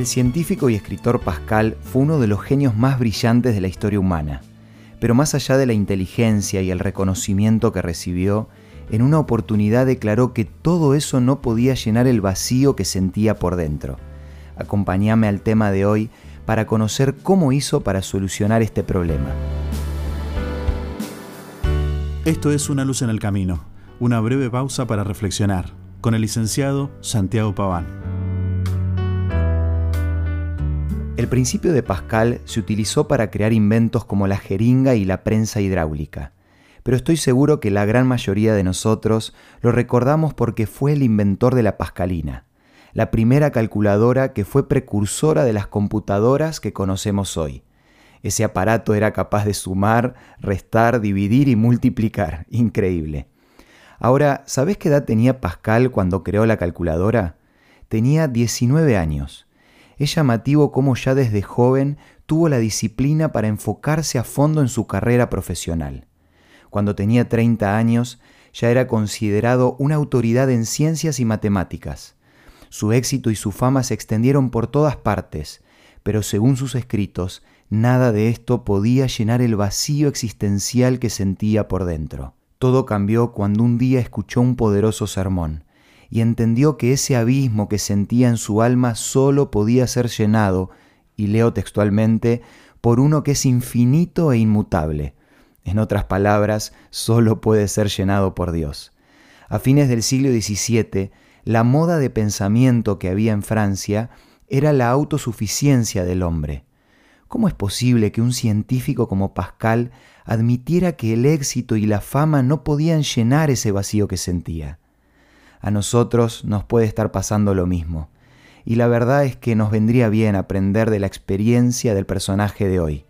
El científico y escritor Pascal fue uno de los genios más brillantes de la historia humana, pero más allá de la inteligencia y el reconocimiento que recibió, en una oportunidad declaró que todo eso no podía llenar el vacío que sentía por dentro. Acompáñame al tema de hoy para conocer cómo hizo para solucionar este problema. Esto es Una luz en el camino, una breve pausa para reflexionar, con el licenciado Santiago Paván. El principio de Pascal se utilizó para crear inventos como la jeringa y la prensa hidráulica, pero estoy seguro que la gran mayoría de nosotros lo recordamos porque fue el inventor de la pascalina, la primera calculadora que fue precursora de las computadoras que conocemos hoy. Ese aparato era capaz de sumar, restar, dividir y multiplicar. Increíble. Ahora, ¿sabes qué edad tenía Pascal cuando creó la calculadora? Tenía 19 años es llamativo cómo ya desde joven tuvo la disciplina para enfocarse a fondo en su carrera profesional. Cuando tenía 30 años ya era considerado una autoridad en ciencias y matemáticas. Su éxito y su fama se extendieron por todas partes, pero según sus escritos, nada de esto podía llenar el vacío existencial que sentía por dentro. Todo cambió cuando un día escuchó un poderoso sermón y entendió que ese abismo que sentía en su alma solo podía ser llenado, y leo textualmente, por uno que es infinito e inmutable. En otras palabras, solo puede ser llenado por Dios. A fines del siglo XVII, la moda de pensamiento que había en Francia era la autosuficiencia del hombre. ¿Cómo es posible que un científico como Pascal admitiera que el éxito y la fama no podían llenar ese vacío que sentía? A nosotros nos puede estar pasando lo mismo. Y la verdad es que nos vendría bien aprender de la experiencia del personaje de hoy.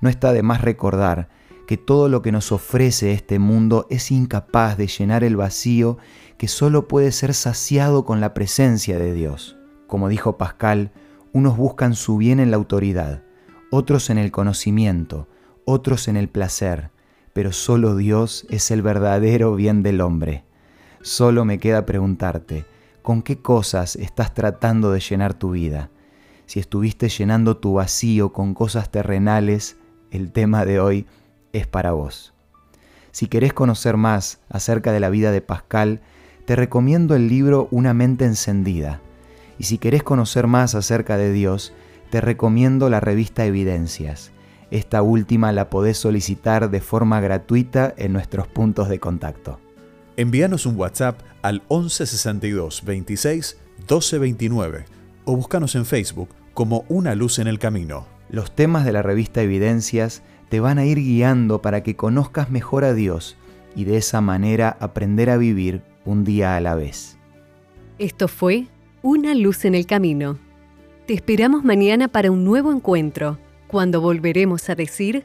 No está de más recordar que todo lo que nos ofrece este mundo es incapaz de llenar el vacío que solo puede ser saciado con la presencia de Dios. Como dijo Pascal, unos buscan su bien en la autoridad, otros en el conocimiento, otros en el placer, pero solo Dios es el verdadero bien del hombre. Solo me queda preguntarte, ¿con qué cosas estás tratando de llenar tu vida? Si estuviste llenando tu vacío con cosas terrenales, el tema de hoy es para vos. Si querés conocer más acerca de la vida de Pascal, te recomiendo el libro Una mente encendida. Y si querés conocer más acerca de Dios, te recomiendo la revista Evidencias. Esta última la podés solicitar de forma gratuita en nuestros puntos de contacto. Envíanos un WhatsApp al 1162 26 1229 o búscanos en Facebook como Una Luz en el Camino. Los temas de la revista Evidencias te van a ir guiando para que conozcas mejor a Dios y de esa manera aprender a vivir un día a la vez. Esto fue Una Luz en el Camino. Te esperamos mañana para un nuevo encuentro, cuando volveremos a decir